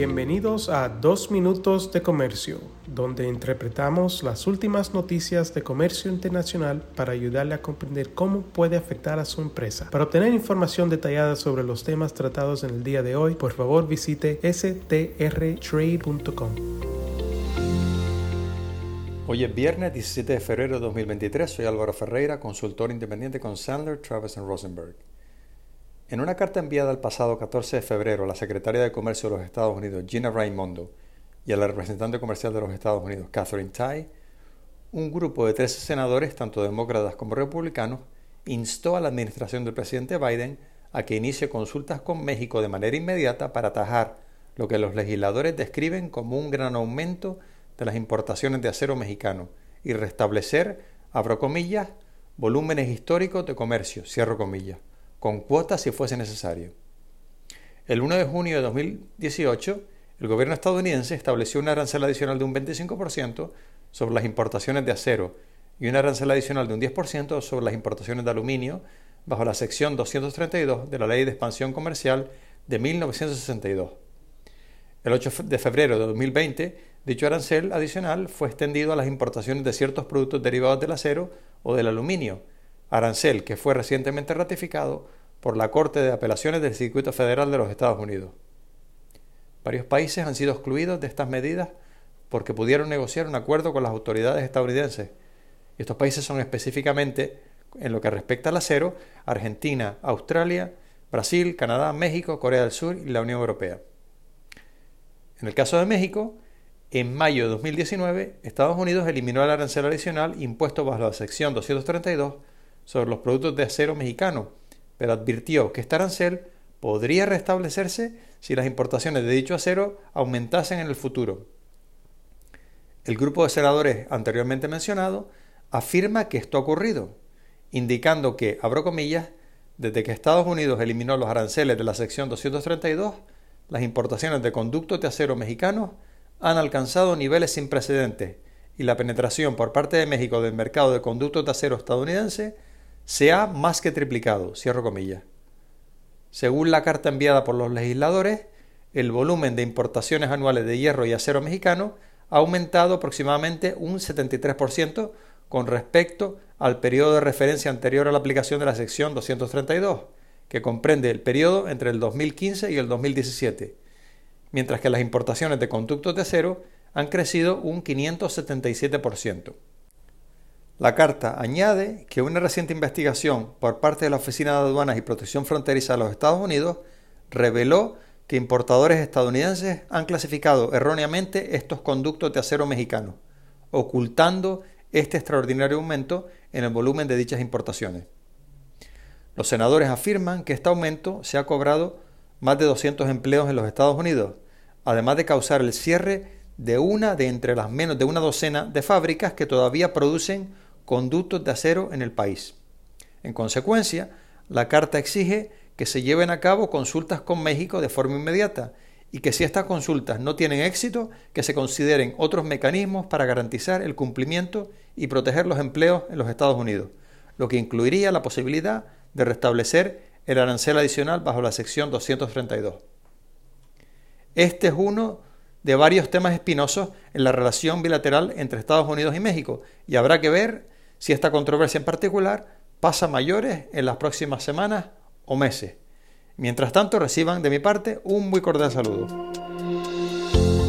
Bienvenidos a Dos Minutos de Comercio, donde interpretamos las últimas noticias de comercio internacional para ayudarle a comprender cómo puede afectar a su empresa. Para obtener información detallada sobre los temas tratados en el día de hoy, por favor visite strtrade.com. Hoy es viernes 17 de febrero de 2023. Soy Álvaro Ferreira, consultor independiente con Sandler, Travis Rosenberg. En una carta enviada el pasado 14 de febrero a la secretaria de Comercio de los Estados Unidos, Gina Raimondo, y a la representante comercial de los Estados Unidos, Catherine Tai, un grupo de 13 senadores, tanto demócratas como republicanos, instó a la administración del presidente Biden a que inicie consultas con México de manera inmediata para atajar lo que los legisladores describen como un gran aumento de las importaciones de acero mexicano y restablecer, abro comillas, volúmenes históricos de comercio, cierro comillas con cuotas si fuese necesario. El 1 de junio de 2018, el gobierno estadounidense estableció una arancel adicional de un 25% sobre las importaciones de acero y una arancel adicional de un 10% sobre las importaciones de aluminio bajo la sección 232 de la Ley de Expansión Comercial de 1962. El 8 de febrero de 2020, dicho arancel adicional fue extendido a las importaciones de ciertos productos derivados del acero o del aluminio, arancel que fue recientemente ratificado por la Corte de Apelaciones del Circuito Federal de los Estados Unidos. Varios países han sido excluidos de estas medidas porque pudieron negociar un acuerdo con las autoridades estadounidenses. estos países son específicamente, en lo que respecta al acero, Argentina, Australia, Brasil, Canadá, México, Corea del Sur y la Unión Europea. En el caso de México, en mayo de 2019, Estados Unidos eliminó el arancel adicional impuesto bajo la sección 232 sobre los productos de acero mexicano, pero advirtió que este arancel podría restablecerse si las importaciones de dicho acero aumentasen en el futuro. El grupo de senadores anteriormente mencionado afirma que esto ha ocurrido, indicando que, abro comillas, desde que Estados Unidos eliminó los aranceles de la sección 232, las importaciones de conductos de acero mexicanos han alcanzado niveles sin precedentes y la penetración por parte de México del mercado de conductos de acero estadounidense se ha más que triplicado, cierro comillas. Según la carta enviada por los legisladores, el volumen de importaciones anuales de hierro y acero mexicano ha aumentado aproximadamente un 73% con respecto al periodo de referencia anterior a la aplicación de la sección 232, que comprende el periodo entre el 2015 y el 2017, mientras que las importaciones de conductos de acero han crecido un 577%. La carta añade que una reciente investigación por parte de la Oficina de Aduanas y Protección Fronteriza de los Estados Unidos reveló que importadores estadounidenses han clasificado erróneamente estos conductos de acero mexicano, ocultando este extraordinario aumento en el volumen de dichas importaciones. Los senadores afirman que este aumento se ha cobrado más de 200 empleos en los Estados Unidos, además de causar el cierre de una de entre las menos de una docena de fábricas que todavía producen conductos de acero en el país. En consecuencia, la Carta exige que se lleven a cabo consultas con México de forma inmediata y que si estas consultas no tienen éxito, que se consideren otros mecanismos para garantizar el cumplimiento y proteger los empleos en los Estados Unidos, lo que incluiría la posibilidad de restablecer el arancel adicional bajo la sección 232. Este es uno de varios temas espinosos en la relación bilateral entre Estados Unidos y México y habrá que ver si esta controversia en particular pasa mayores en las próximas semanas o meses. Mientras tanto, reciban de mi parte un muy cordial saludo.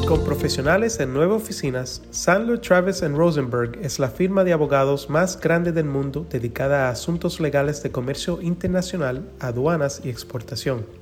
Con profesionales en nueve oficinas, Sandler Travis Rosenberg es la firma de abogados más grande del mundo dedicada a asuntos legales de comercio internacional, aduanas y exportación.